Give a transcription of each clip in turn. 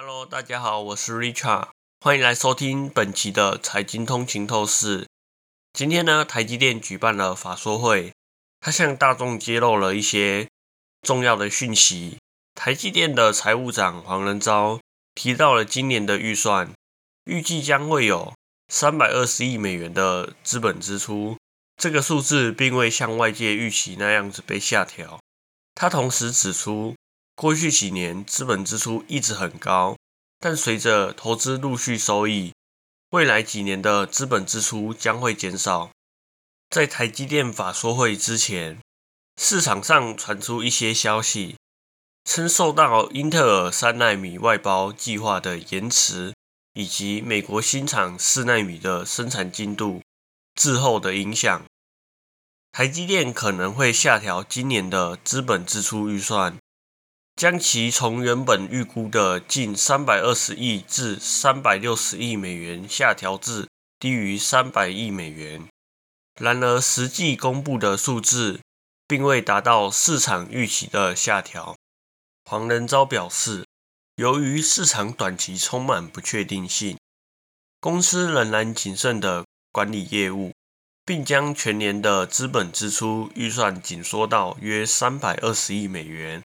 Hello，大家好，我是 Richard，欢迎来收听本期的财经通勤透视。今天呢，台积电举办了法说会，它向大众揭露了一些重要的讯息。台积电的财务长黄仁昭提到了今年的预算，预计将会有三百二十亿美元的资本支出，这个数字并未像外界预期那样子被下调。他同时指出，过去几年资本支出一直很高，但随着投资陆续收益，未来几年的资本支出将会减少。在台积电法说会之前，市场上传出一些消息，称受到英特尔三纳米外包计划的延迟，以及美国新厂四纳米的生产进度滞后的影响。台积电可能会下调今年的资本支出预算，将其从原本预估的近三百二十亿至三百六十亿美元下调至低于三百亿美元。然而，实际公布的数字并未达到市场预期的下调。黄仁昭表示，由于市场短期充满不确定性，公司仍然谨慎地管理业务。并将全年的资本支出预算紧缩到约三百二十亿美元，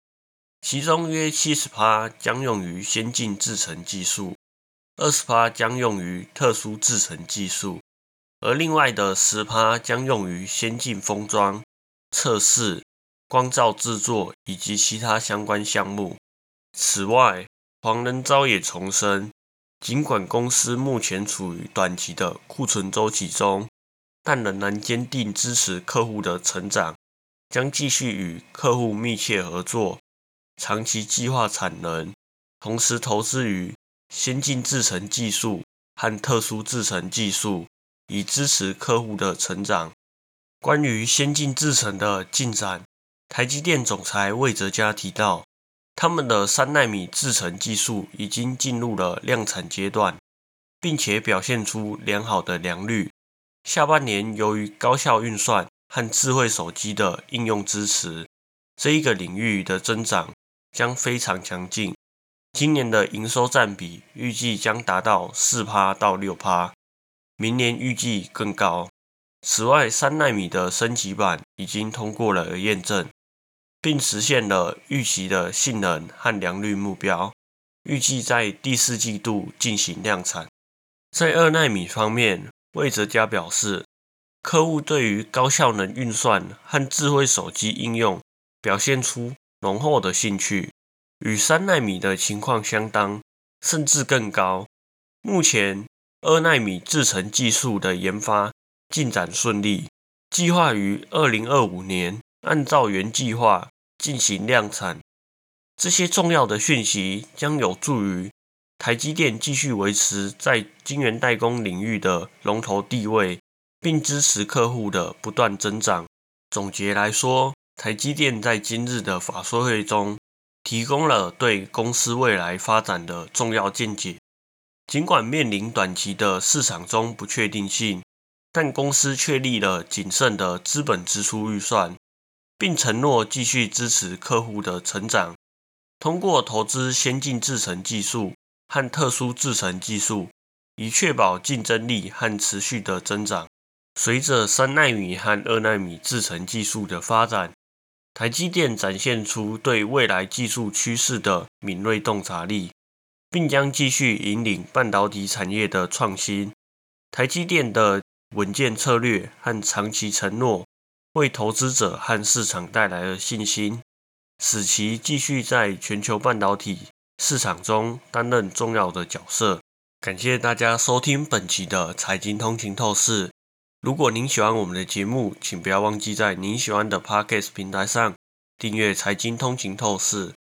其中约七十趴将用于先进制程技术，二十趴将用于特殊制程技术，而另外的十趴将用于先进封装、测试、光照制作以及其他相关项目。此外，黄仁昭也重申，尽管公司目前处于短期的库存周期中。但仍然坚定支持客户的成长，将继续与客户密切合作，长期计划产能，同时投资于先进制程技术和特殊制程技术，以支持客户的成长。关于先进制程的进展，台积电总裁魏哲嘉提到，他们的三纳米制程技术已经进入了量产阶段，并且表现出良好的良率。下半年，由于高效运算和智慧手机的应用支持，这一个领域的增长将非常强劲。今年的营收占比预计将达到四趴到六趴，明年预计更高。此外，三纳米的升级版已经通过了验证，并实现了预期的性能和良率目标，预计在第四季度进行量产。在二纳米方面，魏哲嘉表示，客户对于高效能运算和智慧手机应用表现出浓厚的兴趣，与三纳米的情况相当，甚至更高。目前，二纳米制程技术的研发进展顺利，计划于二零二五年按照原计划进行量产。这些重要的讯息将有助于。台积电继续维持在晶圆代工领域的龙头地位，并支持客户的不断增长。总结来说，台积电在今日的法说会中提供了对公司未来发展的重要见解。尽管面临短期的市场中不确定性，但公司确立了谨慎的资本支出预算，并承诺继续支持客户的成长，通过投资先进制程技术。和特殊制程技术，以确保竞争力和持续的增长。随着三纳米和二纳米制程技术的发展，台积电展现出对未来技术趋势的敏锐洞察力，并将继续引领半导体产业的创新。台积电的稳健策略和长期承诺，为投资者和市场带来了信心，使其继续在全球半导体。市场中担任重要的角色。感谢大家收听本期的财经通勤透视。如果您喜欢我们的节目，请不要忘记在您喜欢的 Podcast 平台上订阅财经通勤透视。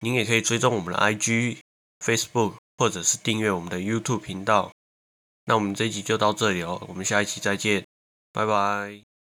您也可以追踪我们的 IG、Facebook，或者是订阅我们的 YouTube 频道。那我们这一集就到这里哦，我们下一期再见，拜拜。